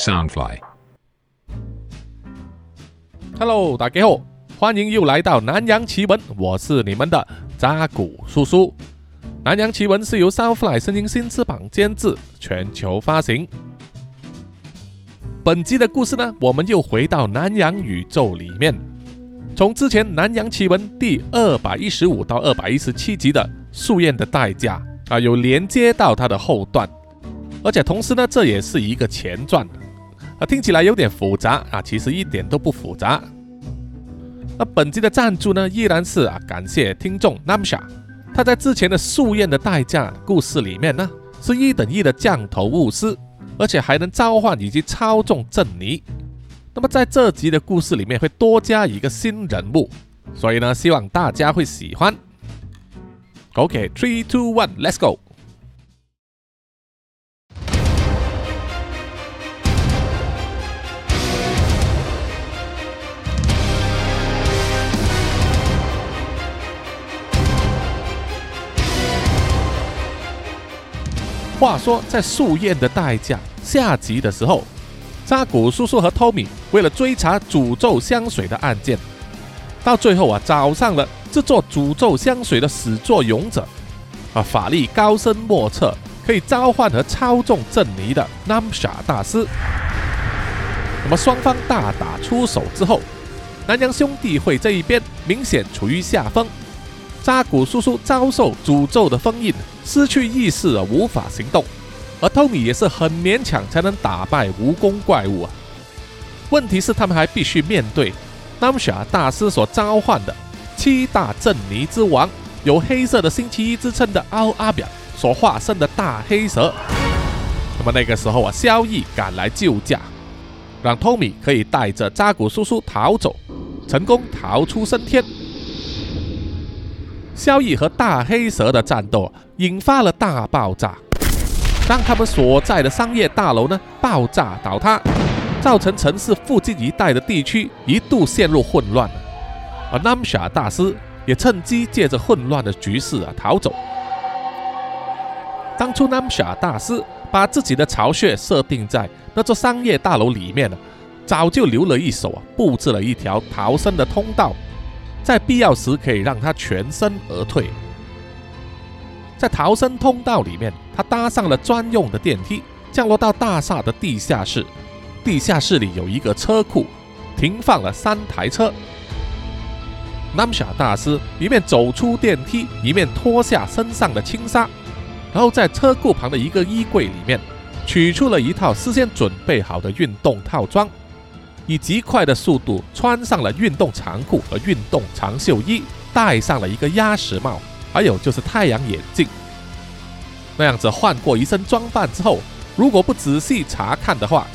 Soundfly，Hello，大家好，欢迎又来到南洋奇闻，我是你们的扎古叔叔。南洋奇闻是由 Soundfly 声音新翅膀监制，全球发行。本集的故事呢，我们又回到南洋宇宙里面，从之前南洋奇闻第二百一十五到二百一十七集的树燕的代价啊，有连接到它的后段。而且同时呢，这也是一个前传，啊，听起来有点复杂啊，其实一点都不复杂。那本集的赞助呢，依然是啊，感谢听众 Namsha，他在之前的夙愿的代价故事里面呢，是一等一的降头巫师，而且还能召唤以及操纵镇尼。那么在这集的故事里面会多加一个新人物，所以呢，希望大家会喜欢。OK，three two one，let's go。话说，在树燕的代价下集的时候，扎古叔叔和托米为了追查诅咒香水的案件，到最后啊，找上了制作诅咒香水的始作俑者，啊，法力高深莫测，可以召唤和操纵镇尼的 Namsha 大师。那么双方大打出手之后，南洋兄弟会这一边明显处于下风。扎古叔叔遭受诅咒的封印，失去意识而无法行动，而托米也是很勉强才能打败蜈蚣怪物啊。问题是他们还必须面对南夏大师所召唤的七大镇尼之王，有黑色的星期一之称的奥阿表所化身的大黑蛇。那么那个时候啊，萧逸赶来救驾，让托米可以带着扎古叔叔逃走，成功逃出升天。萧逸和大黑蛇的战斗引发了大爆炸，让他们所在的商业大楼呢爆炸倒塌，造成城市附近一带的地区一度陷入混乱。而南夏大师也趁机借着混乱的局势啊逃走。当初南夏大师把自己的巢穴设定在那座商业大楼里面呢，早就留了一手啊，布置了一条逃生的通道。在必要时可以让他全身而退。在逃生通道里面，他搭上了专用的电梯，降落到大厦的地下室。地下室里有一个车库，停放了三台车。南夏大师一面走出电梯，一面脱下身上的轻纱，然后在车库旁的一个衣柜里面取出了一套事先准备好的运动套装。以极快的速度穿上了运动长裤和运动长袖衣，戴上了一个鸭舌帽，还有就是太阳眼镜。那样子换过一身装扮之后，如果不仔细查看的话，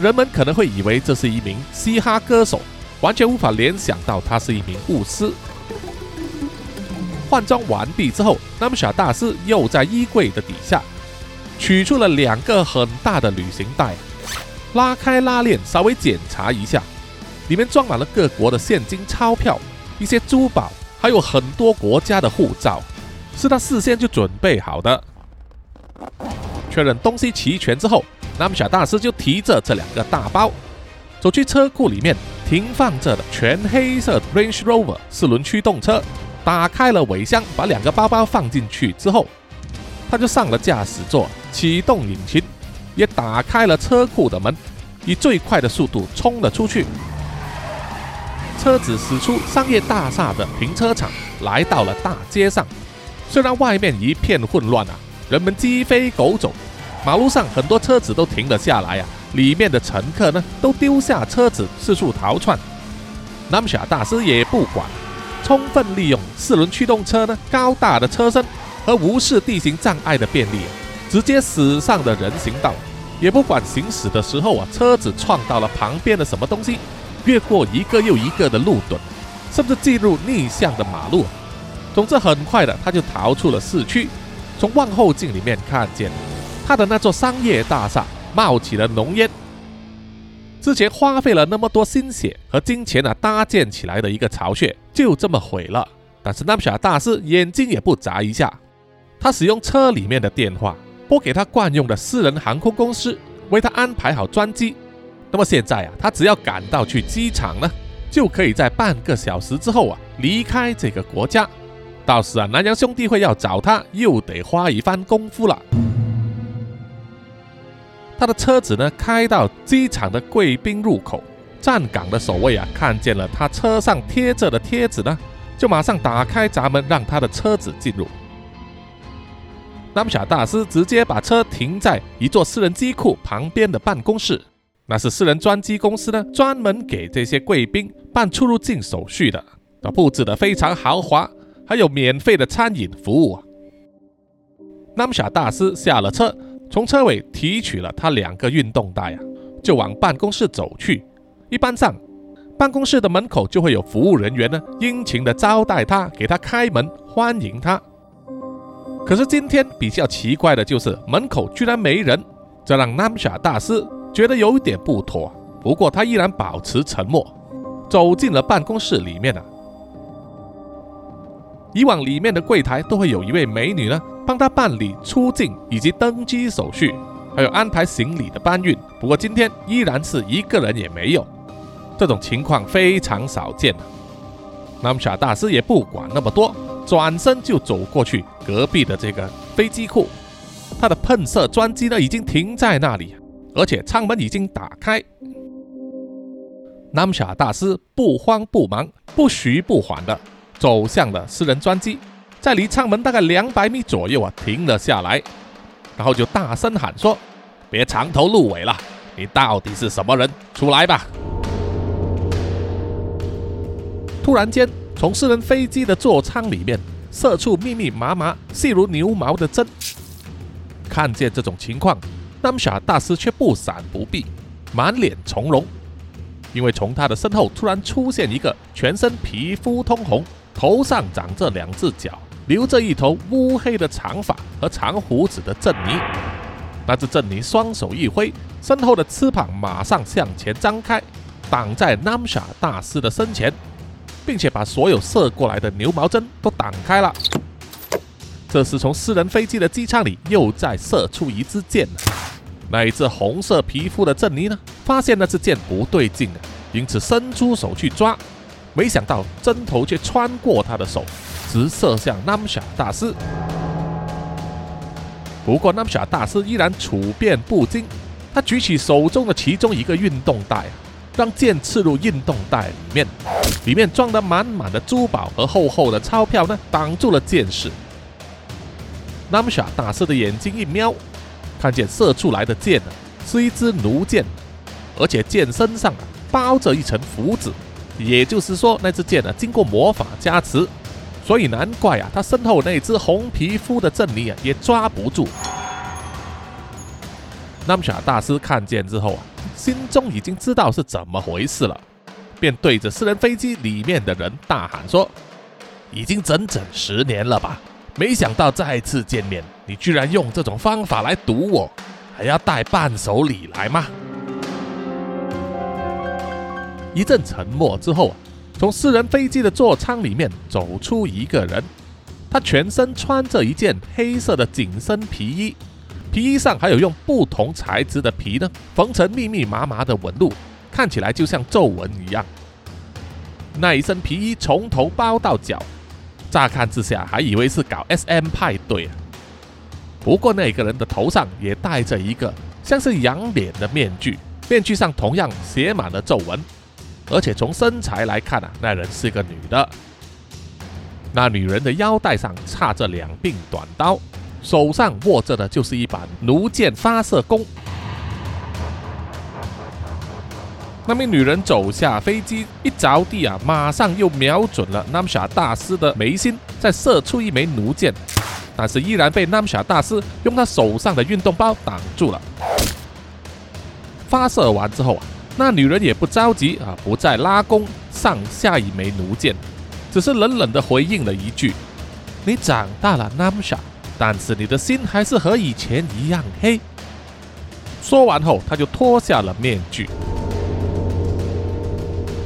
人们可能会以为这是一名嘻哈歌手，完全无法联想到他是一名巫师。换装完毕之后，那么小大师又在衣柜的底下取出了两个很大的旅行袋。拉开拉链，稍微检查一下，里面装满了各国的现金钞票、一些珠宝，还有很多国家的护照，是他事先就准备好的。确认东西齐全之后，那么小大师就提着这两个大包，走去车库里面停放着的全黑色 Range Rover 四轮驱动车，打开了尾箱，把两个包包放进去之后，他就上了驾驶座，启动引擎。也打开了车库的门，以最快的速度冲了出去。车子驶出商业大厦的停车场，来到了大街上。虽然外面一片混乱啊，人们鸡飞狗走，马路上很多车子都停了下来啊，里面的乘客呢都丢下车子四处逃窜。南夏大师也不管，充分利用四轮驱动车呢高大的车身和无视地形障碍的便利。直接驶上了人行道，也不管行驶的时候啊，车子撞到了旁边的什么东西，越过一个又一个的路墩，甚至进入逆向的马路。总之，很快的他就逃出了市区。从望后镜里面看见，他的那座商业大厦冒起了浓烟。之前花费了那么多心血和金钱啊，搭建起来的一个巢穴，就这么毁了。但是南小大师眼睛也不眨一下，他使用车里面的电话。拨给他惯用的私人航空公司，为他安排好专机，那么现在啊，他只要赶到去机场呢，就可以在半个小时之后啊离开这个国家。到时啊，南洋兄弟会要找他，又得花一番功夫了。他的车子呢，开到机场的贵宾入口，站岗的守卫啊，看见了他车上贴着的贴纸呢，就马上打开闸门，让他的车子进入。南夏大师直接把车停在一座私人机库旁边的办公室，那是私人专机公司呢，专门给这些贵宾办出入境手续的，布置的非常豪华。还有免费的餐饮服务啊！南夏大师下了车，从车尾提取了他两个运动袋啊，就往办公室走去。一般上，办公室的门口就会有服务人员呢，殷勤的招待他，给他开门欢迎他。可是今天比较奇怪的就是门口居然没人，这让南夏大师觉得有一点不妥。不过他依然保持沉默，走进了办公室里面啊。以往里面的柜台都会有一位美女呢，帮他办理出境以及登机手续，还有安排行李的搬运。不过今天依然是一个人也没有，这种情况非常少见。那么小大师也不管那么多，转身就走过去隔壁的这个飞机库，他的喷射专机呢已经停在那里，而且舱门已经打开。南夏大师不慌不忙，不徐不缓的。走向了私人专机，在离舱门大概两百米左右啊停了下来，然后就大声喊说：“别藏头露尾了，你到底是什么人？出来吧！”突然间，从私人飞机的座舱里面射出密密麻麻、细如牛毛的针。看见这种情况，南夏大师却不闪不避，满脸从容，因为从他的身后突然出现一个全身皮肤通红。头上长着两只角，留着一头乌黑的长发和长胡子的郑尼。那只郑尼双手一挥，身后的翅膀马上向前张开，挡在南夏大师的身前，并且把所有射过来的牛毛针都挡开了。这时，从私人飞机的机舱里又再射出一支箭那一只红色皮肤的郑妮呢，发现那支箭不对劲啊，因此伸出手去抓。没想到针头却穿过他的手，直射向南夏大师。不过南夏大师依然处变不惊，他举起手中的其中一个运动袋，让剑刺入运动袋里面，里面装得满满的珠宝和厚厚的钞票呢，挡住了剑势。南夏大师的眼睛一瞄，看见射出来的箭呢，是一支弩箭，而且箭身上啊包着一层符纸。也就是说，那支箭呢，经过魔法加持，所以难怪啊，他身后那只红皮肤的郑尼啊，也抓不住。南夏大师看见之后啊，心中已经知道是怎么回事了，便对着私人飞机里面的人大喊说：“已经整整十年了吧？没想到再次见面，你居然用这种方法来堵我，还要带伴手礼来吗？”一阵沉默之后，从私人飞机的座舱里面走出一个人，他全身穿着一件黑色的紧身皮衣，皮衣上还有用不同材质的皮呢缝成密密麻麻的纹路，看起来就像皱纹一样。那一身皮衣从头包到脚，乍看之下还以为是搞 SM 派对啊。不过那个人的头上也戴着一个像是羊脸的面具，面具上同样写满了皱纹。而且从身材来看啊，那人是个女的。那女人的腰带上插着两柄短刀，手上握着的就是一把弩箭发射弓。那名女人走下飞机，一着地啊，马上又瞄准了 Namsha 大师的眉心，再射出一枚弩箭，但是依然被 Namsha 大师用他手上的运动包挡住了。发射完之后啊。那女人也不着急啊，不再拉弓上下一枚弩箭，只是冷冷的回应了一句：“你长大了，南夏，但是你的心还是和以前一样黑。”说完后，他就脱下了面具。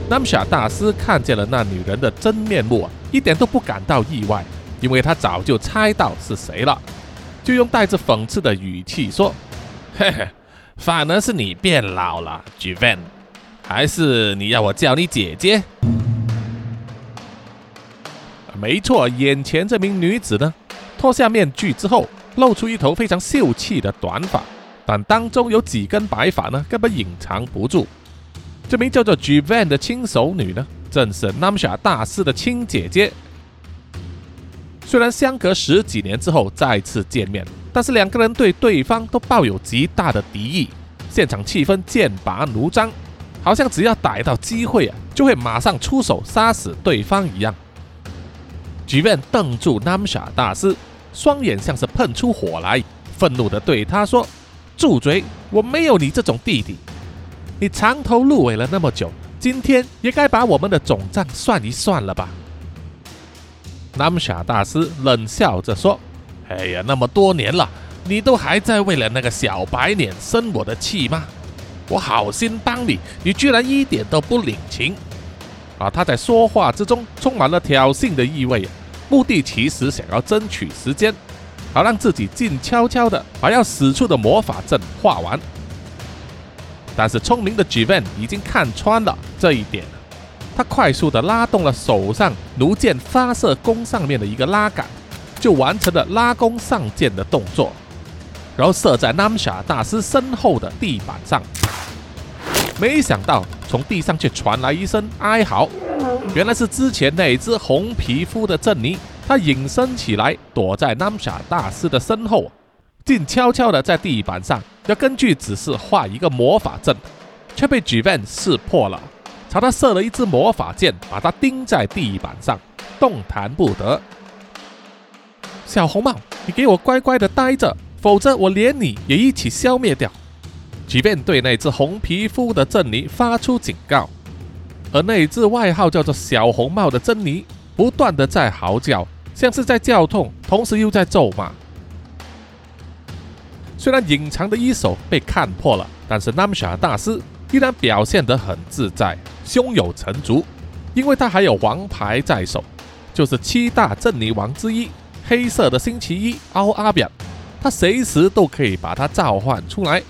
南夏大师看见了那女人的真面目啊，一点都不感到意外，因为他早就猜到是谁了，就用带着讽刺的语气说：“嘿嘿。”反而是你变老了 j v a n 还是你要我叫你姐姐？没错，眼前这名女子呢，脱下面具之后，露出一头非常秀气的短发，但当中有几根白发呢，根本隐藏不住。这名叫做 j v a n 的亲手女呢，正是 Namsha 大师的亲姐姐。虽然相隔十几年之后再次见面，但是两个人对对方都抱有极大的敌意，现场气氛剑拔弩张，好像只要逮到机会啊，就会马上出手杀死对方一样。即便瞪住 Namsha 大师，双眼像是喷出火来，愤怒地对他说：“住嘴！我没有你这种弟弟，你藏头露尾了那么久，今天也该把我们的总账算一算了吧。”南霞大师冷笑着说：“哎呀，那么多年了，你都还在为了那个小白脸生我的气吗？我好心帮你，你居然一点都不领情！”啊，他在说话之中充满了挑衅的意味，目的其实想要争取时间，好让自己静悄悄的把要使出的魔法阵画完。但是聪明的 j v a n 已经看穿了这一点。他快速地拉动了手上弩箭发射弓上面的一个拉杆，就完成了拉弓上箭的动作，然后射在 Namsha 大师身后的地板上。没想到从地上却传来一声哀嚎，原来是之前那只红皮肤的珍妮，她隐身起来躲在 Namsha 大师的身后，静悄悄地在地板上要根据指示画一个魔法阵，却被 j v a n 识破了。朝他射了一支魔法箭，把他钉在地板上，动弹不得。小红帽，你给我乖乖的待着，否则我连你也一起消灭掉！即便对那只红皮肤的珍妮发出警告，而那只外号叫做小红帽的珍妮，不断的在嚎叫，像是在叫痛，同时又在咒骂。虽然隐藏的一手被看破了，但是 Namsha 大师。依然表现得很自在，胸有成竹，因为他还有王牌在手，就是七大镇尼王之一黑色的星期一奥阿表，他随时都可以把他召唤出来。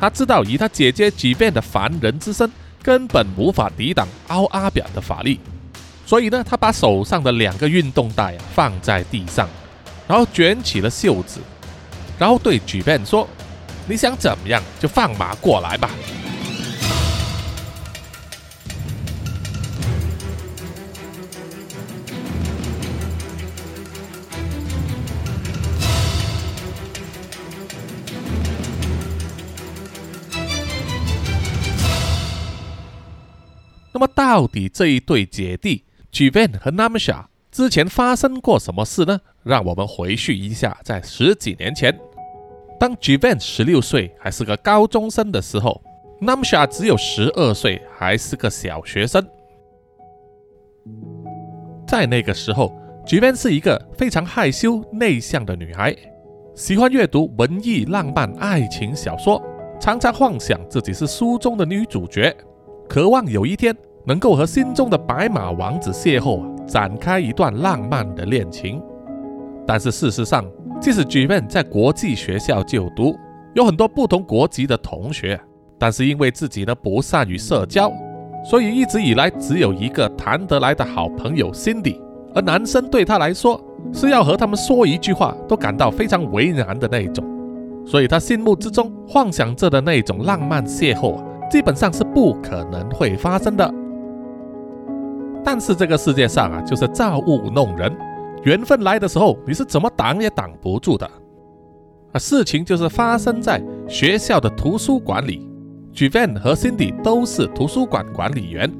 他知道以他姐姐举变的凡人之身，根本无法抵挡奥阿表的法力，所以呢，他把手上的两个运动带放在地上，然后卷起了袖子，然后对举变说：“你想怎么样就放马过来吧。”那么，到底这一对姐弟 j v a n 和 Namsha 之前发生过什么事呢？让我们回去一下，在十几年前，当 j v a n 十六岁，还是个高中生的时候，Namsha 只有十二岁，还是个小学生。在那个时候 j v a n 是一个非常害羞内向的女孩，喜欢阅读文艺浪漫爱情小说，常常幻想自己是书中的女主角，渴望有一天。能够和心中的白马王子邂逅啊，展开一段浪漫的恋情。但是事实上，即使 j v a n 在国际学校就读，有很多不同国籍的同学，但是因为自己呢不善于社交，所以一直以来只有一个谈得来的好朋友 Cindy。而男生对他来说，是要和他们说一句话都感到非常为难的那种，所以他心目之中幻想着的那种浪漫邂逅啊，基本上是不可能会发生的。但是这个世界上啊，就是造物弄人，缘分来的时候，你是怎么挡也挡不住的。啊，事情就是发生在学校的图书馆里 j v a n 和 Cindy 都是图书馆管理员。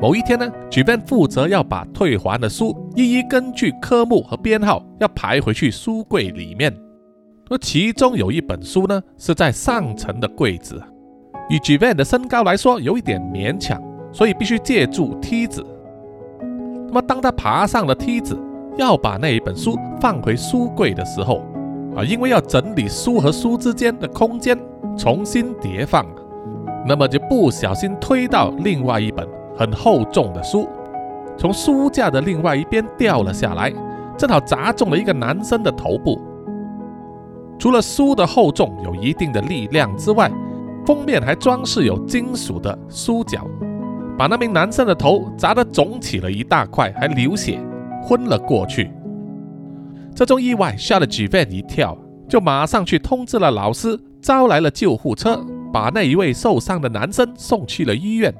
某一天呢 j v a n 负责要把退还的书一一根据科目和编号要排回去书柜里面，而其中有一本书呢是在上层的柜子，以 j v a n 的身高来说，有一点勉强。所以必须借助梯子。那么，当他爬上了梯子，要把那一本书放回书柜的时候，啊，因为要整理书和书之间的空间，重新叠放，那么就不小心推到另外一本很厚重的书，从书架的另外一边掉了下来，正好砸中了一个男生的头部。除了书的厚重有一定的力量之外，封面还装饰有金属的书角，把那名男生的头砸得肿起了一大块，还流血，昏了过去。这种意外吓了 G Van 一跳，就马上去通知了老师，招来了救护车，把那一位受伤的男生送去了医院。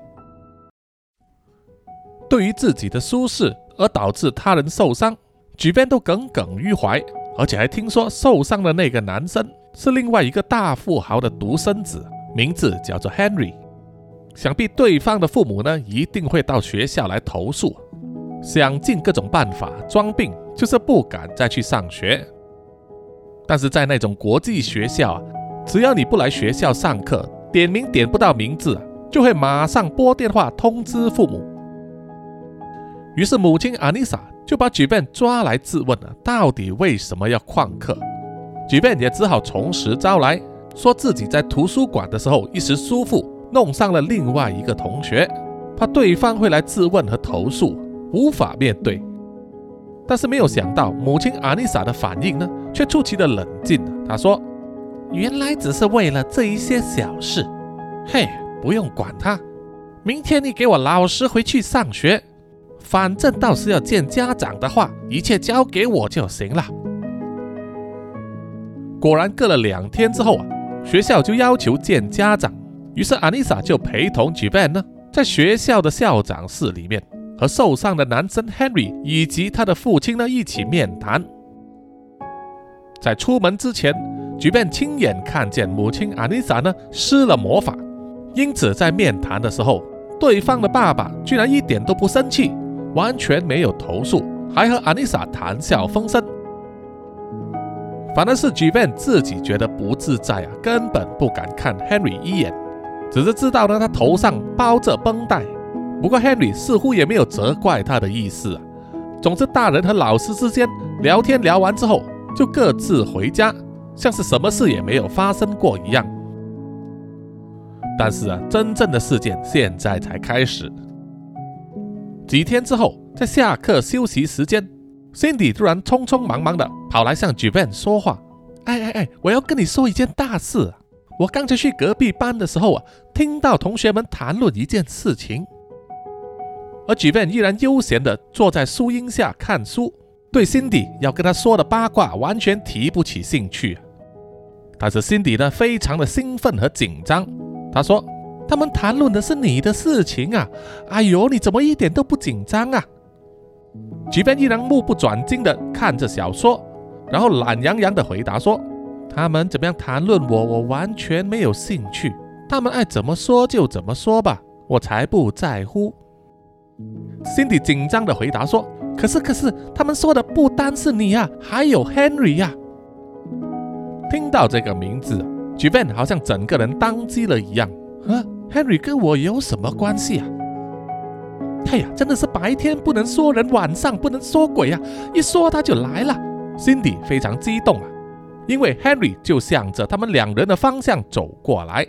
对于自己的疏失而导致他人受伤，G Van 都耿耿于怀。而且还听说受伤的那个男生是另外一个大富豪的独生子，名字叫做 Henry。想必对方的父母呢一定会到学校来投诉，想尽各种办法装病，就是不敢再去上学。但是在那种国际学校啊，只要你不来学校上课，点名点不到名字，就会马上拨电话通知父母。于是母亲阿妮莎。就把举 n 抓来质问了，到底为什么要旷课？举 n 也只好从实招来，说自己在图书馆的时候一时疏忽，弄伤了另外一个同学，怕对方会来质问和投诉，无法面对。但是没有想到，母亲阿丽莎的反应呢，却出奇的冷静。她说：“原来只是为了这一些小事，嘿，不用管他。明天你给我老实回去上学。”反正到时要见家长的话，一切交给我就行了。果然，隔了两天之后啊，学校就要求见家长。于是，阿丽莎就陪同 j a n 呢，在学校的校长室里面，和受伤的男生 Henry 以及他的父亲呢一起面谈。在出门之前 j a n 亲眼看见母亲阿丽莎呢施了魔法，因此在面谈的时候，对方的爸爸居然一点都不生气。完全没有投诉，还和阿丽莎谈笑风生。反而是举办自己觉得不自在啊，根本不敢看 Henry 一眼，只是知道呢他头上包着绷带。不过 Henry 似乎也没有责怪他的意思啊。总之，大人和老师之间聊天聊完之后，就各自回家，像是什么事也没有发生过一样。但是啊，真正的事件现在才开始。几天之后，在下课休息时间，Cindy 突然匆匆忙忙的跑来向 j a n 说话：“哎哎哎，我要跟你说一件大事。我刚才去隔壁班的时候啊，听到同学们谈论一件事情。”而 j a n 依然悠闲的坐在树荫下看书，对辛迪要跟他说的八卦完全提不起兴趣。但是辛迪呢，非常的兴奋和紧张。他说。他们谈论的是你的事情啊！哎呦，你怎么一点都不紧张啊？吉便依然目不转睛地看着小说，然后懒洋洋地回答说：“他们怎么样谈论我，我完全没有兴趣。他们爱怎么说就怎么说吧，我才不在乎。” Cindy 紧张地回答说：“可是，可是，他们说的不单是你啊，还有 Henry 呀！”听到这个名字，吉便好像整个人当机了一样，啊！Henry 跟我有什么关系啊？哎呀，真的是白天不能说人，晚上不能说鬼啊！一说他就来了。Cindy 非常激动啊，因为 Henry 就向着他们两人的方向走过来，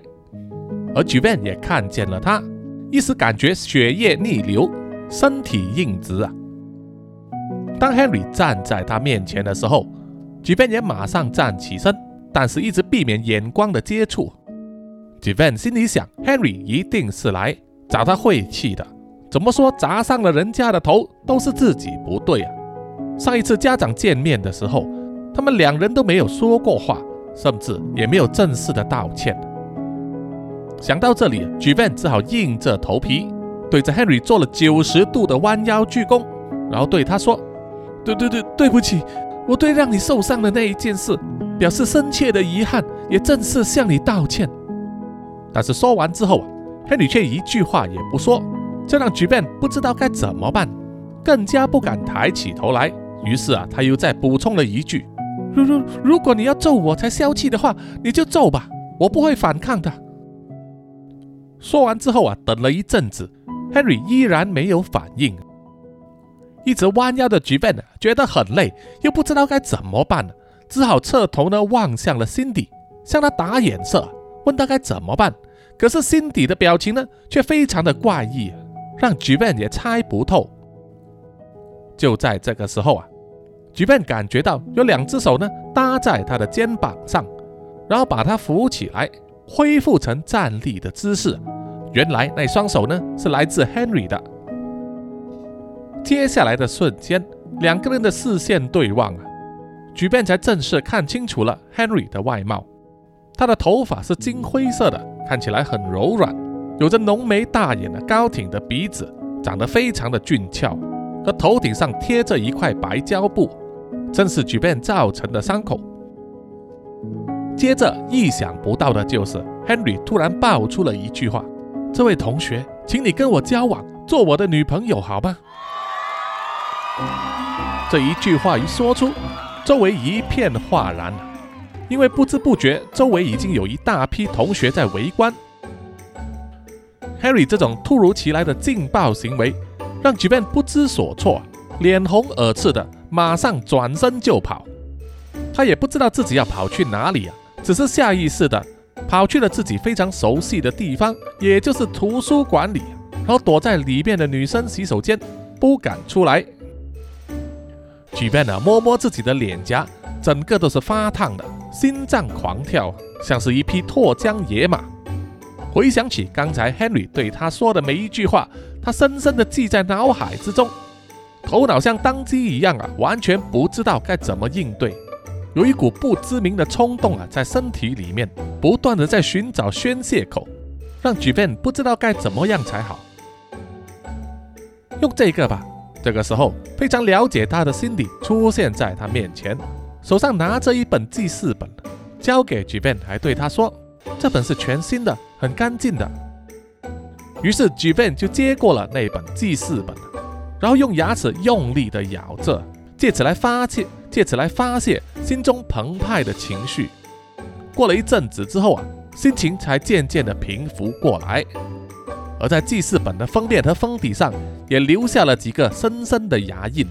而 j a n 也看见了他，一时感觉血液逆流，身体硬直啊。当 Henry 站在他面前的时候 j a n 也马上站起身，但是一直避免眼光的接触。j a n 心里想：“Henry 一定是来找他晦气的。怎么说砸伤了人家的头都是自己不对啊？上一次家长见面的时候，他们两人都没有说过话，甚至也没有正式的道歉。”想到这里 j a n 只好硬着头皮对着 Henry 做了九十度的弯腰鞠躬，然后对他说：“对对对，对不起，我对让你受伤的那一件事表示深切的遗憾，也正式向你道歉。”但是说完之后啊，Henry 却一句话也不说，这让 j a n 不知道该怎么办，更加不敢抬起头来。于是啊，他又再补充了一句：“如如如果你要揍我才消气的话，你就揍吧，我不会反抗的。”说完之后啊，等了一阵子，Henry 依然没有反应。一直弯腰的 j a n 觉得很累，又不知道该怎么办，只好侧头呢望向了 Cindy，向他打眼色。问他该怎么办，可是心底的表情呢，却非常的怪异，让 j a n 也猜不透。就在这个时候啊举便感觉到有两只手呢搭在他的肩膀上，然后把他扶起来，恢复成站立的姿势。原来那双手呢是来自 Henry 的。接下来的瞬间，两个人的视线对望啊，举便才正式看清楚了 Henry 的外貌。他的头发是金灰色的，看起来很柔软，有着浓眉大眼的高挺的鼻子，长得非常的俊俏，和头顶上贴着一块白胶布，正是举便造成的伤口。接着，意想不到的就是 Henry 突然爆出了一句话。这位同学，请你跟我交往，做我的女朋友好吗？这一句话一说出，周围一片哗然，因为不知不觉，周围已经有一大批同学在围观。Harry 这种突如其来的劲爆行为，让 j a n 不知所措，脸红耳赤的，马上转身就跑。他也不知道自己要跑去哪里啊，只是下意识的。跑去了自己非常熟悉的地方，也就是图书馆里，然后躲在里面的女生洗手间，不敢出来。举便呢，摸摸自己的脸颊，整个都是发烫的，心脏狂跳，像是一匹脱缰野马。回想起刚才 Henry 对他说的每一句话，他深深的记在脑海之中，头脑像当机一样啊，完全不知道该怎么应对。有一股不知名的冲动啊，在身体里面不断的在寻找宣泄口，让举便不知道该怎么样才好。用这个吧。这个时候，非常了解他的心理出现在他面前，手上拿着一本记事本，交给举便，还对他说：“这本是全新的，很干净的。”于是举便就接过了那本记事本，然后用牙齿用力的咬着，借此来发泄。借此来发泄心中澎湃的情绪。过了一阵子之后啊，心情才渐渐的平复过来。而在记事本的封面和封底上，也留下了几个深深的牙印。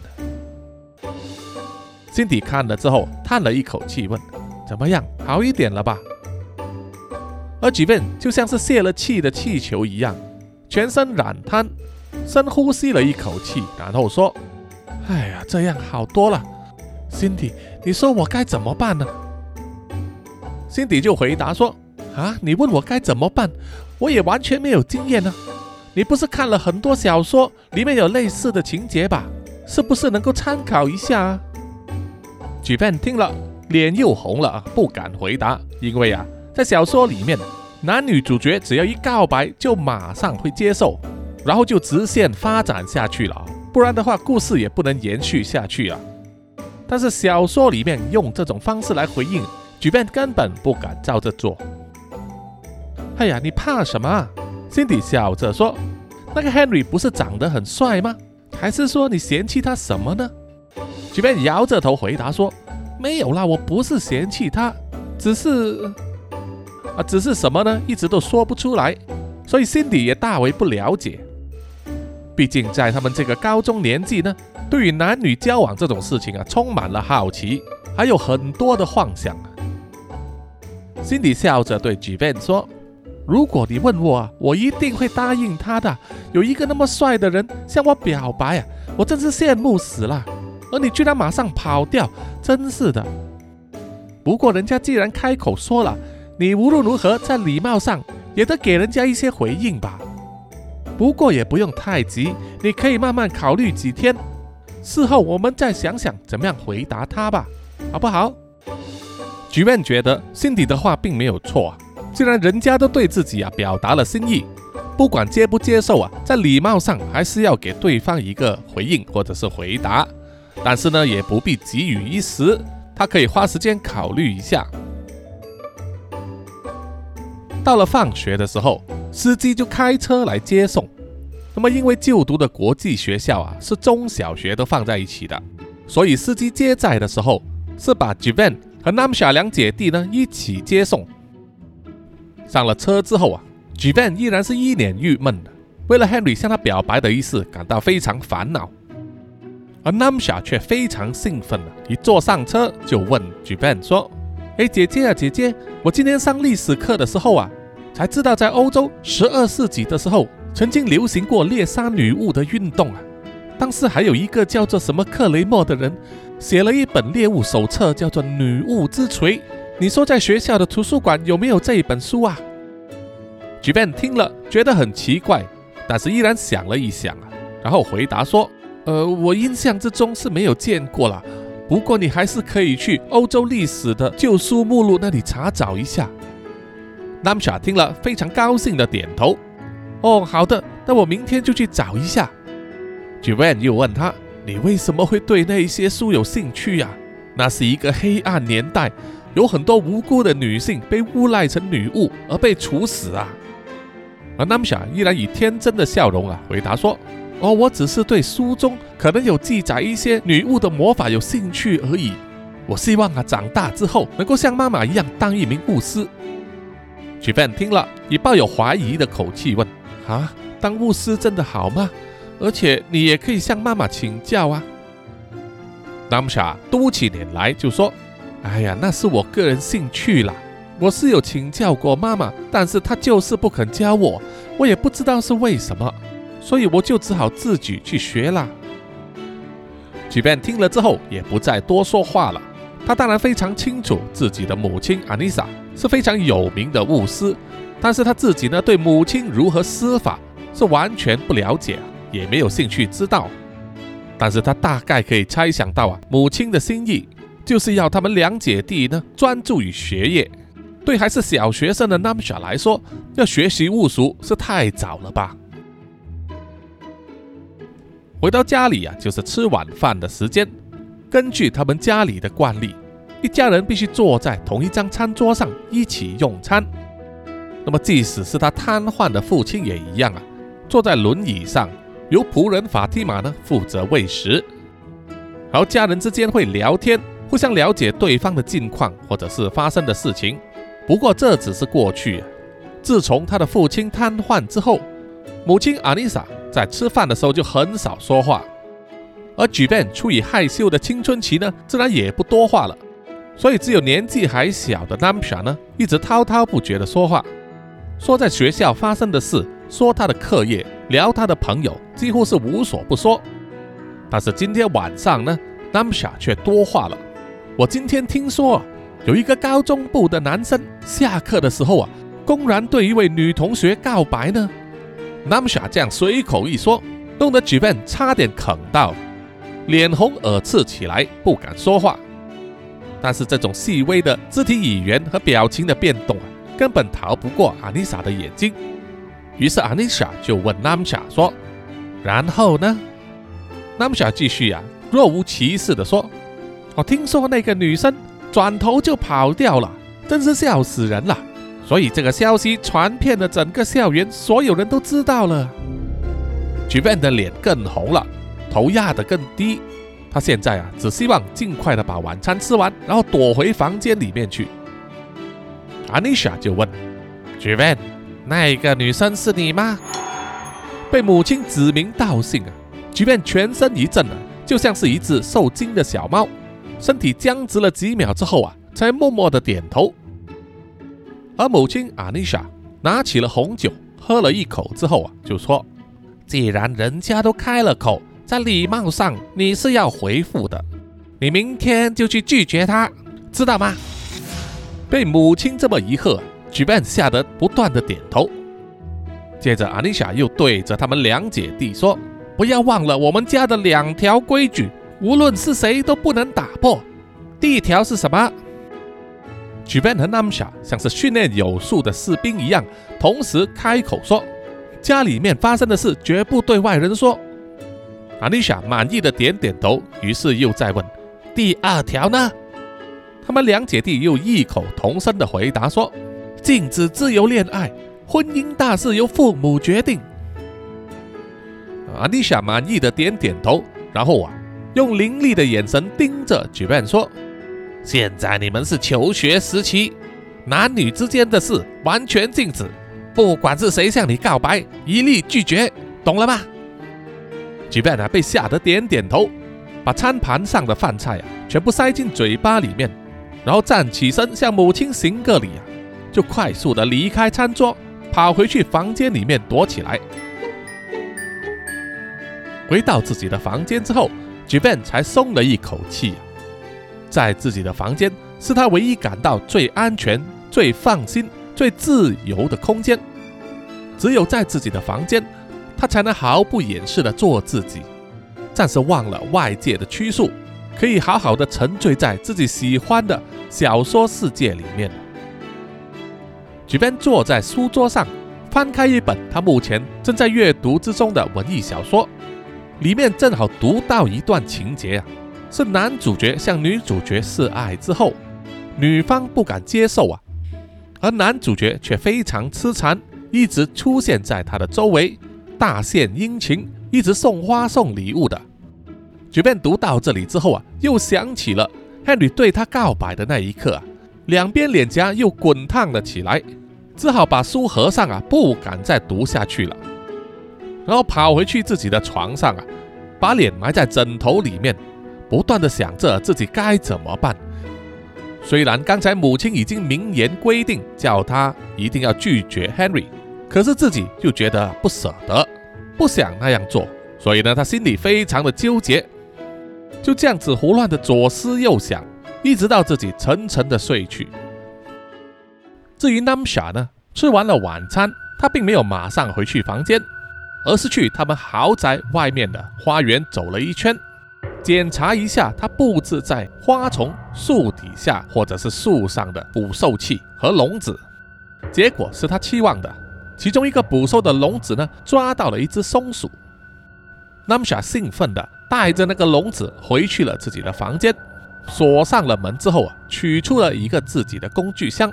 辛迪看了之后，叹了一口气，问：“怎么样？好一点了吧？”而举便就像是泄了气的气球一样，全身软瘫，深呼吸了一口气，然后说：“哎呀，这样好多了。” Cindy，你说我该怎么办呢？Cindy 就回答说：“啊，你问我该怎么办，我也完全没有经验呢。你不是看了很多小说，里面有类似的情节吧？是不是能够参考一下啊？”举便听了，脸又红了，不敢回答，因为啊，在小说里面，男女主角只要一告白，就马上会接受，然后就直线发展下去了，不然的话，故事也不能延续下去啊。但是小说里面用这种方式来回应，举便根本不敢照着做。哎呀，你怕什么？Cindy 笑着说：“那个 Henry 不是长得很帅吗？还是说你嫌弃他什么呢？”举便摇着头回答说：“没有啦，我不是嫌弃他，只是……啊，只是什么呢？一直都说不出来。所以 Cindy 也大为不了解。毕竟在他们这个高中年纪呢。”对于男女交往这种事情啊，充满了好奇，还有很多的幻想。心里笑着对举便说：“如果你问我，我一定会答应他的。有一个那么帅的人向我表白啊，我真是羡慕死了。而你居然马上跑掉，真是的。不过人家既然开口说了，你无论如何在礼貌上也得给人家一些回应吧。不过也不用太急，你可以慢慢考虑几天。”事后我们再想想怎么样回答他吧，好不好？菊面觉得 Cindy 的话并没有错，既然人家都对自己啊表达了心意，不管接不接受啊，在礼貌上还是要给对方一个回应或者是回答。但是呢，也不必急于一时，他可以花时间考虑一下。到了放学的时候，司机就开车来接送。那么，因为就读的国际学校啊，是中小学都放在一起的，所以司机接载的时候是把 Jivan 和 Namsha 两姐弟呢一起接送。上了车之后啊，Jivan 依然是一脸郁闷的，为了 Henry 向他表白的意思感到非常烦恼，而 Namsha 却非常兴奋的，一坐上车就问 Jivan 说：“哎，姐姐啊，姐姐，我今天上历史课的时候啊，才知道在欧洲十二世纪的时候。”曾经流行过猎杀女巫的运动啊，当时还有一个叫做什么克雷默的人，写了一本猎物手册，叫做《女巫之锤》。你说在学校的图书馆有没有这一本书啊 j v a n 听了觉得很奇怪，但是依然想了一想啊，然后回答说：“呃，我印象之中是没有见过了。不过你还是可以去欧洲历史的旧书目录那里查找一下。” Namsha 听了非常高兴的点头：“哦，好的，那我明天就去找一下。” j v a n 又问他：“你为什么会对那些书有兴趣呀？那是一个黑暗年代。”有很多无辜的女性被诬赖成女巫而被处死啊！而 Namsha 依然以天真的笑容啊回答说：“哦，我只是对书中可能有记载一些女巫的魔法有兴趣而已。我希望啊长大之后能够像妈妈一样当一名巫师。” j v a n 听了，以抱有怀疑的口气问：“啊，当巫师真的好吗？而且你也可以向妈妈请教啊。”Namsha 嘟起脸来就说。哎呀，那是我个人兴趣啦。我是有请教过妈妈，但是她就是不肯教我，我也不知道是为什么，所以我就只好自己去学啦。即便听了之后，也不再多说话了。他当然非常清楚自己的母亲阿妮莎是非常有名的巫师，但是他自己呢，对母亲如何施法是完全不了解，也没有兴趣知道。但是他大概可以猜想到啊，母亲的心意。就是要他们两姐弟呢专注于学业。对还是小学生的 Namsha 来说，要学习巫术是太早了吧？回到家里啊，就是吃晚饭的时间。根据他们家里的惯例，一家人必须坐在同一张餐桌上一起用餐。那么，即使是他瘫痪的父亲也一样啊，坐在轮椅上，由仆人法蒂玛呢负责喂食。然后家人之间会聊天。互相了解对方的近况，或者是发生的事情。不过这只是过去。自从他的父亲瘫痪之后，母亲阿丽莎在吃饭的时候就很少说话。而举便出于害羞的青春期呢，自然也不多话了。所以只有年纪还小的 Namsha 呢，一直滔滔不绝的说话，说在学校发生的事，说他的课业，聊他的朋友，几乎是无所不说。但是今天晚上呢，Namsha 却多话了。我今天听说，有一个高中部的男生下课的时候啊，公然对一位女同学告白呢。Namsha 这样随口一说，弄得 j i v a n 差点啃到，脸红耳赤起来，不敢说话。但是这种细微的肢体语言和表情的变动啊，根本逃不过阿妮莎的眼睛。于是阿妮莎就问 Namsha 说：“然后呢？”Namsha 继续啊，若无其事地说。我听说那个女生转头就跑掉了，真是笑死人了。所以这个消息传遍了整个校园，所有人都知道了。举办的脸更红了，头压得更低。他现在啊，只希望尽快的把晚餐吃完，然后躲回房间里面去。阿妮莎就问：“举办，那个女生是你吗？”被母亲指名道姓啊，举办全身一震啊，就像是一只受惊的小猫。身体僵直了几秒之后啊，才默默的点头。而母亲阿妮莎拿起了红酒，喝了一口之后啊，就说：“既然人家都开了口，在礼貌上你是要回复的，你明天就去拒绝他，知道吗？”被母亲这么一喝，举办吓得不断的点头。接着阿妮莎又对着他们两姐弟说：“不要忘了我们家的两条规矩。”无论是谁都不能打破。第一条是什么？举办和 Namsha 像是训练有素的士兵一样，同时开口说：“家里面发生的事绝不对外人说。”阿丽莎满意的点点头，于是又再问：“第二条呢？”他们两姐弟又异口同声的回答说：“禁止自由恋爱，婚姻大事由父母决定。”阿丽莎满意的点点头，然后啊。用凌厉的眼神盯着举办说：“现在你们是求学时期，男女之间的事完全禁止，不管是谁向你告白，一律拒绝，懂了吗？”举办呢被吓得点点头，把餐盘上的饭菜啊全部塞进嘴巴里面，然后站起身向母亲行个礼啊，就快速的离开餐桌，跑回去房间里面躲起来。回到自己的房间之后。举办才松了一口气。在自己的房间是他唯一感到最安全、最放心、最自由的空间。只有在自己的房间，他才能毫不掩饰地做自己，暂时忘了外界的拘束，可以好好的沉醉在自己喜欢的小说世界里面。举边坐在书桌上，翻开一本他目前正在阅读之中的文艺小说，里面正好读到一段情节啊，是男主角向女主角示爱之后，女方不敢接受啊，而男主角却非常痴缠，一直出现在她的周围，大献殷勤，一直送花送礼物的。举边读到这里之后啊，又想起了 Henry 对他告白的那一刻啊。两边脸颊又滚烫了起来，只好把书合上啊，不敢再读下去了。然后跑回去自己的床上啊，把脸埋在枕头里面，不断的想着自己该怎么办。虽然刚才母亲已经明言规定叫他一定要拒绝 Henry，可是自己又觉得不舍得，不想那样做，所以呢，他心里非常的纠结，就这样子胡乱的左思右想。一直到自己沉沉的睡去。至于 Namsha 呢，吃完了晚餐，他并没有马上回去房间，而是去他们豪宅外面的花园走了一圈，检查一下他布置在花丛、树底下或者是树上的捕兽器和笼子。结果是他期望的，其中一个捕兽的笼子呢，抓到了一只松鼠。Namsha 兴奋地带着那个笼子回去了自己的房间。锁上了门之后啊，取出了一个自己的工具箱，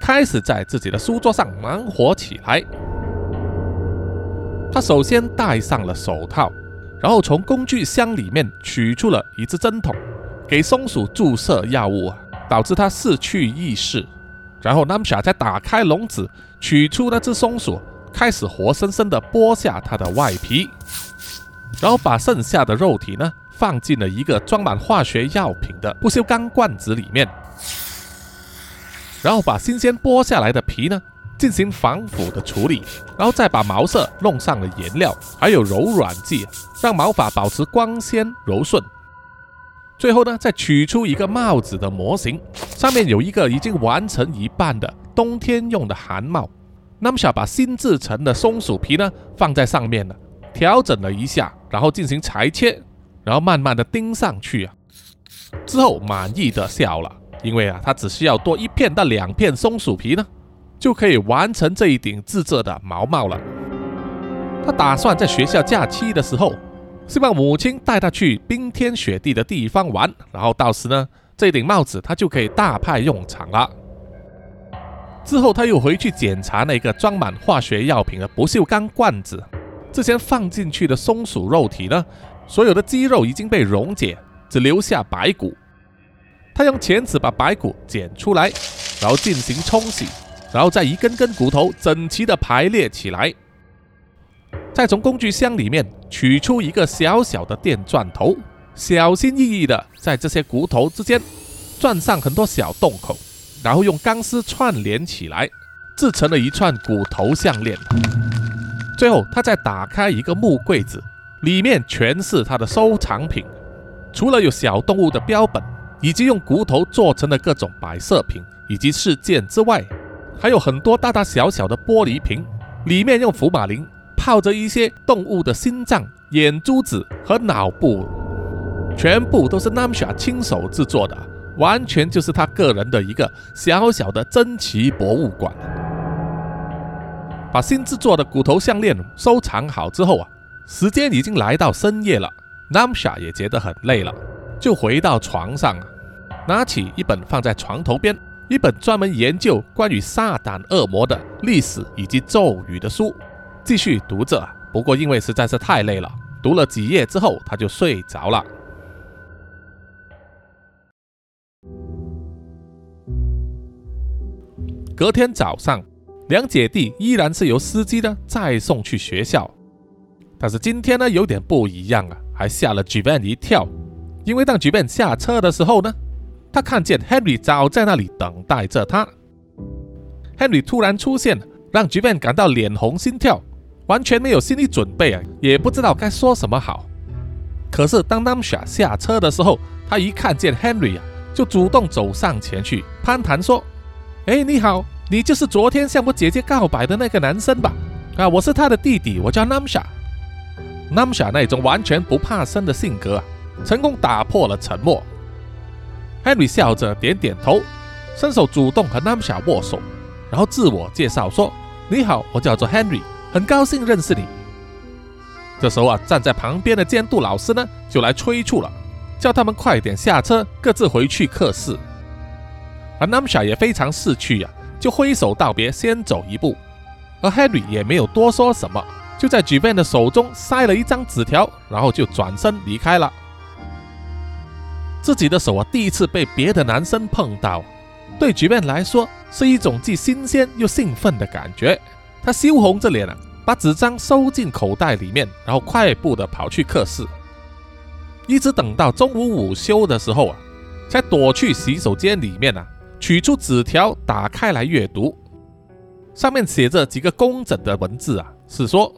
开始在自己的书桌上忙活起来。他首先戴上了手套，然后从工具箱里面取出了一支针筒，给松鼠注射药物，导致它失去意识。然后 Namsha 再打开笼子，取出那只松鼠，开始活生生的剥下它的外皮，然后把剩下的肉体呢。放进了一个装满化学药品的不锈钢罐子里面，然后把新鲜剥下来的皮呢进行防腐的处理，然后再把毛色弄上了颜料，还有柔软剂，让毛发保持光鲜柔顺。最后呢，再取出一个帽子的模型，上面有一个已经完成一半的冬天用的寒帽。那么想把新制成的松鼠皮呢放在上面呢，调整了一下，然后进行裁切。然后慢慢的钉上去啊，之后满意的笑了，因为啊，他只需要多一片到两片松鼠皮呢，就可以完成这一顶自制的毛帽了。他打算在学校假期的时候，希望母亲带他去冰天雪地的地方玩，然后到时呢，这顶帽子他就可以大派用场了。之后他又回去检查那个装满化学药品的不锈钢罐子，之前放进去的松鼠肉体呢？所有的肌肉已经被溶解，只留下白骨。他用钳子把白骨剪出来，然后进行冲洗，然后再一根根骨头整齐地排列起来。再从工具箱里面取出一个小小的电钻头，小心翼翼地在这些骨头之间钻上很多小洞口，然后用钢丝串联起来，制成了一串骨头项链。最后，他再打开一个木柜子。里面全是他的收藏品，除了有小动物的标本，以及用骨头做成的各种摆设品以及饰件之外，还有很多大大小小的玻璃瓶，里面用福马林泡着一些动物的心脏、眼珠子和脑部，全部都是 Namsha 亲手制作的，完全就是他个人的一个小小的珍奇博物馆。把新制作的骨头项链收藏好之后啊。时间已经来到深夜了，Namsha 也觉得很累了，就回到床上，拿起一本放在床头边，一本专门研究关于撒旦恶魔的历史以及咒语的书，继续读着。不过因为实在是太累了，读了几页之后他就睡着了。隔天早上，两姐弟依然是由司机呢再送去学校。但是今天呢，有点不一样啊，还吓了 j v a n 一跳。因为当 j v a n 下车的时候呢，他看见 Henry 早在那里等待着他。Henry 突然出现，让 j v a n 感到脸红心跳，完全没有心理准备啊，也不知道该说什么好。可是当 Namsha 下车的时候，他一看见 Henry 啊，就主动走上前去攀谈说：“哎，你好，你就是昨天向我姐姐告白的那个男生吧？啊，我是他的弟弟，我叫 Namsha。Namsha 那种完全不怕生的性格啊，成功打破了沉默。Henry 笑着点点头，伸手主动和 Namsha 握手，然后自我介绍说：“你好，我叫做 Henry，很高兴认识你。”这时候啊，站在旁边的监督老师呢，就来催促了，叫他们快点下车，各自回去课室。而 Namsha 也非常识趣呀，就挥手道别，先走一步。而 Henry 也没有多说什么，就在 j u v a n 的手中塞了一张纸条，然后就转身离开了。自己的手啊，第一次被别的男生碰到，对 j u v a n 来说是一种既新鲜又兴奋的感觉。他羞红着脸啊。把纸张收进口袋里面，然后快步的跑去课室，一直等到中午午休的时候啊，才躲去洗手间里面啊，取出纸条打开来阅读，上面写着几个工整的文字啊，是说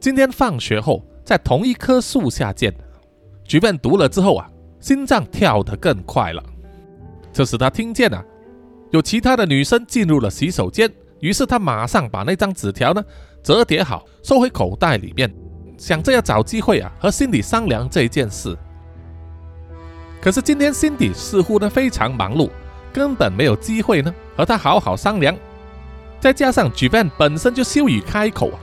今天放学后在同一棵树下见。菊便读了之后啊，心脏跳得更快了。这时他听见啊，有其他的女生进入了洗手间，于是他马上把那张纸条呢。折叠好，收回口袋里面，想着要找机会啊和辛迪商量这件事。可是今天辛迪似乎呢非常忙碌，根本没有机会呢和他好好商量。再加上 j v a n 本身就羞于开口啊，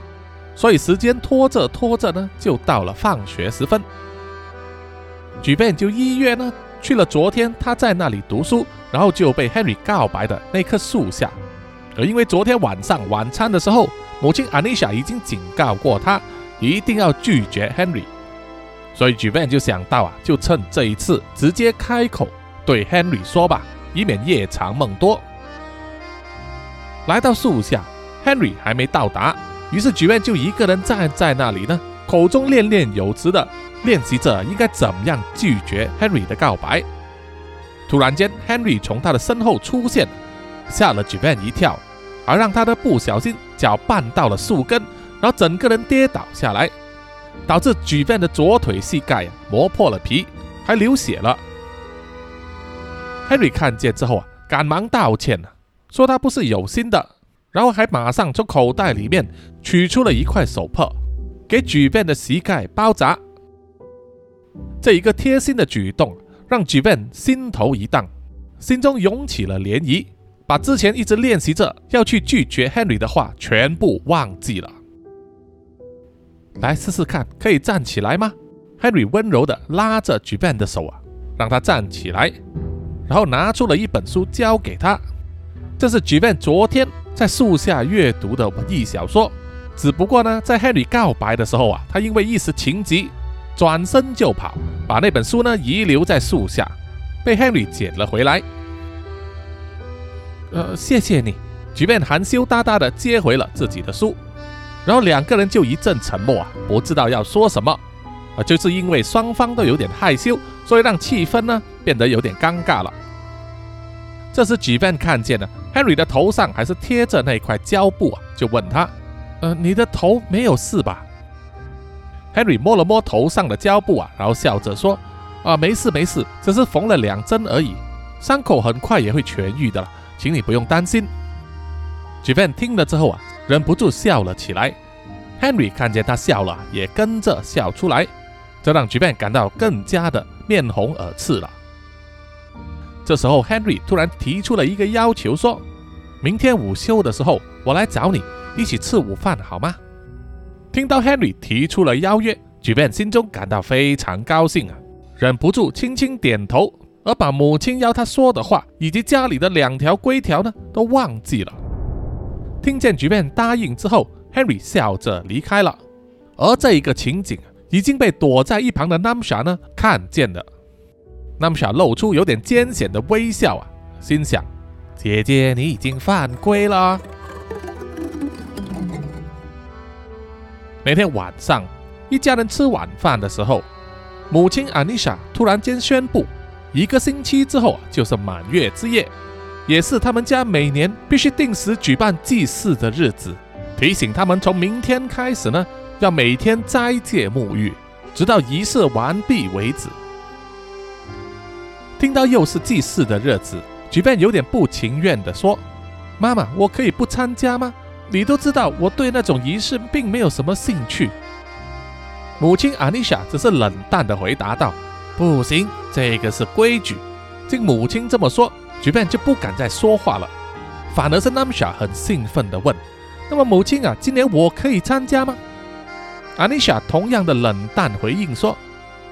所以时间拖着拖着呢，就到了放学时分。J v a n 就依约呢去了昨天他在那里读书，然后就被 Henry 告白的那棵树下。而因为昨天晚上晚餐的时候，母亲 Anisha 已经警告过他，一定要拒绝 Henry，所以 j u v a n 就想到啊，就趁这一次直接开口对 Henry 说吧，以免夜长梦多。来到树下，Henry 还没到达，于是 j u v a n 就一个人站在那里呢，口中念念有词的练习着应该怎么样拒绝 Henry 的告白。突然间，Henry 从他的身后出现，吓了 j u v a n 一跳。而让他的不小心脚绊到了树根，然后整个人跌倒下来，导致举便的左腿膝盖磨破了皮，还流血了。Henry 看见之后啊，赶忙道歉，说他不是有心的，然后还马上从口袋里面取出了一块手帕，给举便的膝盖包扎。这一个贴心的举动让举便心头一荡，心中涌起了涟漪。把之前一直练习着要去拒绝 Henry 的话全部忘记了。来试试看，可以站起来吗？Henry 温柔地拉着 j u 的手啊，让他站起来，然后拿出了一本书交给他。这是 j u 昨天在树下阅读的文艺小说，只不过呢，在 Henry 告白的时候啊，他因为一时情急，转身就跑，把那本书呢遗留在树下，被 Henry 捡了回来。呃，谢谢你。即便含羞答答的接回了自己的书，然后两个人就一阵沉默啊，不知道要说什么。啊，就是因为双方都有点害羞，所以让气氛呢变得有点尴尬了。这时，举便看见了 Henry 的头上还是贴着那块胶布啊，就问他：“呃，你的头没有事吧？”Henry 摸了摸头上的胶布啊，然后笑着说：“啊，没事没事，只是缝了两针而已，伤口很快也会痊愈的了。”请你不用担心。j v a n 听了之后啊，忍不住笑了起来。Henry 看见他笑了，也跟着笑出来，这让 j v a n 感到更加的面红耳赤了。这时候，Henry 突然提出了一个要求，说：“明天午休的时候，我来找你一起吃午饭，好吗？”听到 Henry 提出了邀约 j v a n 心中感到非常高兴啊，忍不住轻轻点头。而把母亲要他说的话，以及家里的两条规条呢，都忘记了。听见局面答应之后，Henry 笑着离开了。而这一个情景已经被躲在一旁的 Namsha 呢看见了。Namsha 露出有点艰险的微笑啊，心想：姐姐你已经犯规了。每天晚上，一家人吃晚饭的时候，母亲 Anisha 突然间宣布。一个星期之后就是满月之夜，也是他们家每年必须定时举办祭祀的日子。提醒他们从明天开始呢，要每天斋戒沐浴，直到仪式完毕为止。听到又是祭祀的日子，举办有点不情愿地说：“妈妈，我可以不参加吗？你都知道我对那种仪式并没有什么兴趣。”母亲阿妮莎只是冷淡地回答道：“不行，这个是规矩。”听母亲这么说，举办就不敢再说话了，反而是南莎很兴奋地问：“那么母亲啊，今年我可以参加吗？”阿妮莎同样的冷淡回应说：“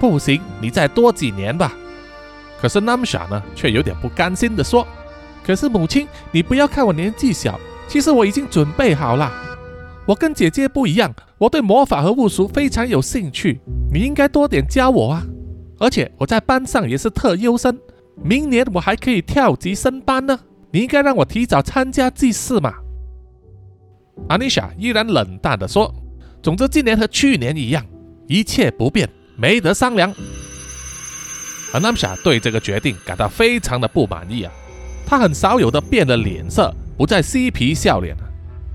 不行，你再多几年吧。”可是 Namsa 呢，却有点不甘心地说：“可是母亲，你不要看我年纪小，其实我已经准备好了。我跟姐姐不一样，我对魔法和巫术非常有兴趣，你应该多点教我啊！而且我在班上也是特优生，明年我还可以跳级升班呢。你应该让我提早参加祭祀嘛。”阿妮莎依然冷淡地说。总之，今年和去年一样，一切不变，没得商量。而南莎对这个决定感到非常的不满意啊，他很少有的变了脸色，不再嬉皮笑脸了，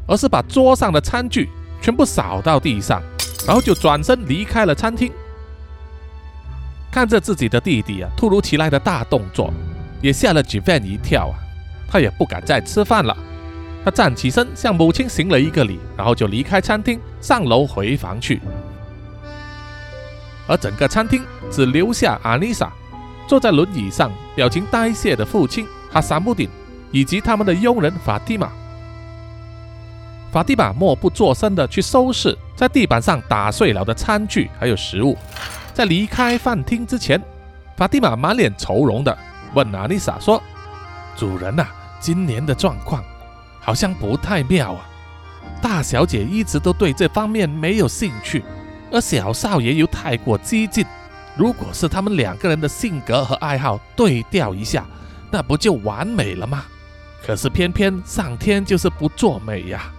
而是把桌上的餐具全部扫到地上，然后就转身离开了餐厅。看着自己的弟弟啊，突如其来的大动作，也吓了吉凡一跳啊，他也不敢再吃饭了。他站起身，向母亲行了一个礼，然后就离开餐厅，上楼回房去。而整个餐厅只留下阿丽莎坐在轮椅上，表情呆滞的父亲哈萨穆丁，以及他们的佣人法蒂玛。法蒂玛默不作声的去收拾在地板上打碎了的餐具还有食物。在离开饭厅之前，法蒂玛满脸愁容的问阿丽莎说：“主人呐，今年的状况？”好像不太妙啊！大小姐一直都对这方面没有兴趣，而小少爷又太过激进。如果是他们两个人的性格和爱好对调一下，那不就完美了吗？可是偏偏上天就是不作美呀！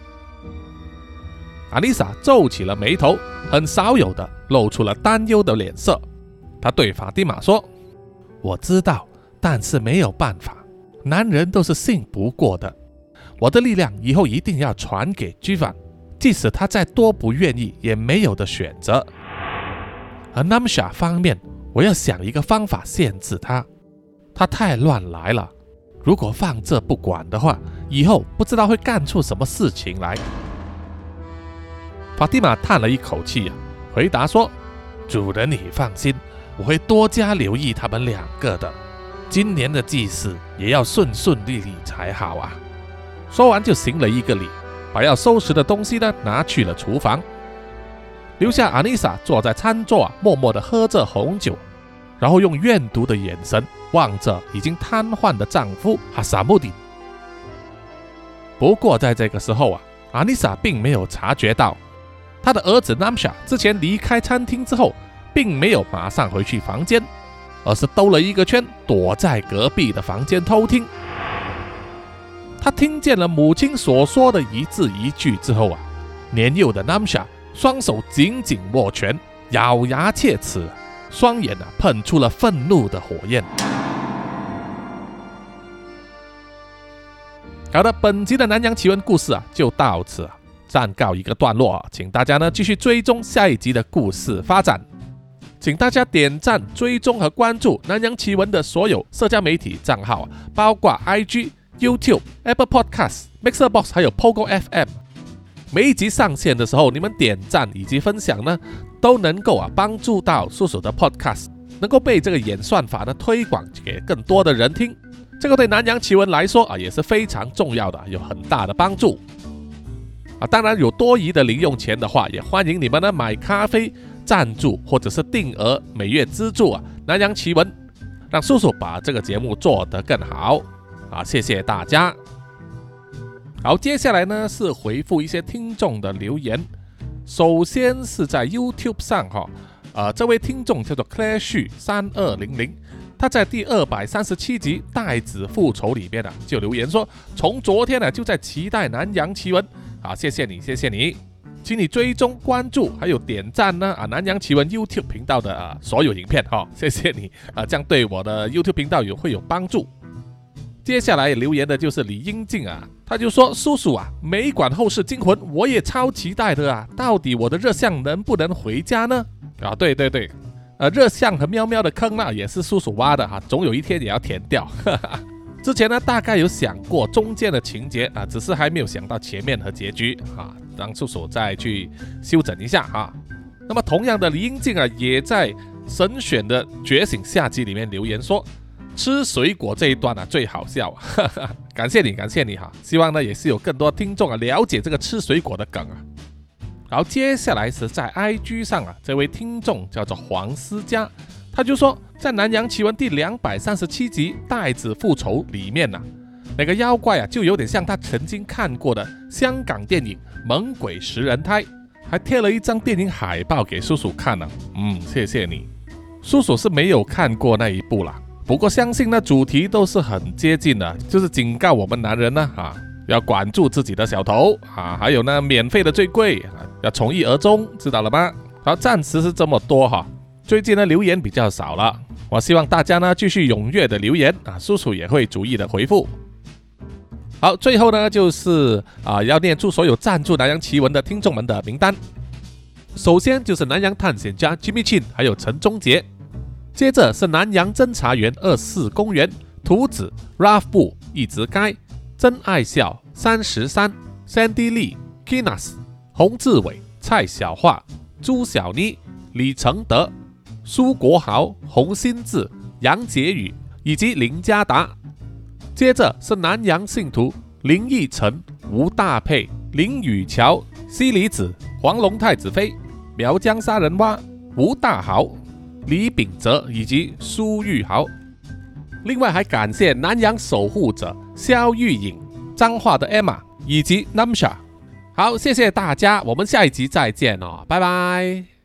阿丽莎皱起了眉头，很少有的露出了担忧的脸色。她对法蒂玛说：“我知道，但是没有办法，男人都是信不过的。”我的力量以后一定要传给居凡，即使他再多不愿意，也没有的选择。而 Namsha 方面，我要想一个方法限制他，他太乱来了。如果放这不管的话，以后不知道会干出什么事情来。法蒂玛叹了一口气呀，回答说：“主人，你放心，我会多加留意他们两个的。今年的祭祀也要顺顺利利才好啊。”说完就行了一个礼，把要收拾的东西呢拿去了厨房，留下阿丽莎坐在餐桌啊，默默地喝着红酒，然后用怨毒的眼神望着已经瘫痪的丈夫哈萨穆丁。不过在这个时候啊，阿丽莎并没有察觉到，她的儿子南夏之前离开餐厅之后，并没有马上回去房间，而是兜了一个圈，躲在隔壁的房间偷听。他听见了母亲所说的一字一句之后啊，年幼的 Namsha 双手紧紧握拳，咬牙切齿，双眼啊喷出了愤怒的火焰。好的，本集的南洋奇闻故事啊就到此暂告一个段落，请大家呢继续追踪下一集的故事发展，请大家点赞、追踪和关注南洋奇闻的所有社交媒体账号，包括 IG。YouTube、Apple Podcasts、Mixer Box 还有 Pogo FM，每一集上线的时候，你们点赞以及分享呢，都能够啊帮助到叔叔的 Podcast 能够被这个演算法呢推广给更多的人听。这个对南洋奇闻来说啊也是非常重要的，有很大的帮助啊。当然有多余的零用钱的话，也欢迎你们呢买咖啡赞助或者是定额每月资助啊南洋奇闻，让叔叔把这个节目做得更好。啊，谢谢大家。好，接下来呢是回复一些听众的留言。首先是在 YouTube 上哈，呃，这位听众叫做 Clash 三二零零，他在第二百三十七集《代子复仇》里边呢就留言说，从昨天呢就在期待南洋奇闻。啊，谢谢你，谢谢你，请你追踪关注还有点赞呢啊，南洋奇闻 YouTube 频道的啊所有影片哈，谢谢你啊，这样对我的 YouTube 频道有会有帮助。接下来留言的就是李英静啊，他就说：“叔叔啊，美管后世惊魂，我也超期待的啊！到底我的热像能不能回家呢？”啊，对对对，呃，热象和喵喵的坑呢，也是叔叔挖的哈，总有一天也要填掉。之前呢，大概有想过中间的情节啊，只是还没有想到前面和结局啊，让叔叔再去修整一下哈。那么同样的，李英静啊，也在神选的觉醒下集里面留言说，吃水果这一段啊最好笑，哈 哈感谢你，感谢你哈。希望呢也是有更多听众啊了解这个吃水果的梗啊。然后接下来是在 IG 上啊，这位听众叫做黄思佳，他就说在《南洋奇闻》第两百三十七集《袋子复仇》里面呐，那个妖怪啊就有点像他曾经看过的香港电影《猛鬼食人胎》，还贴了一张电影海报给叔叔看呢。嗯，谢谢你，叔叔是没有看过那一部啦，不过相信呢主题都是很接近的，就是警告我们男人呢啊，要管住自己的小头啊，还有呢免费的最贵啊。要从一而终，知道了吗？好，暂时是这么多哈。最近呢留言比较少了，我希望大家呢继续踊跃的留言啊，叔叔也会逐一的回复。好，最后呢就是啊要念出所有赞助南洋奇闻的听众们的名单。首先就是南洋探险家 Jimmy Chin，还有陈忠杰。接着是南洋侦查员二四公园图子 Ralph 布一直该真爱笑三十三 Sandy Lee Kinas。洪志伟、蔡小桦、朱小妮、李承德、苏国豪、洪新志、杨杰宇以及林家达。接着是南洋信徒林奕晨、吴大佩、林雨桥、西里子、黄龙太子妃、苗疆杀人蛙、吴大豪、李秉哲以及苏玉豪。另外还感谢南洋守护者肖玉颖、彰化的 Emma 以及 Namsha。好，谢谢大家，我们下一集再见哦，拜拜。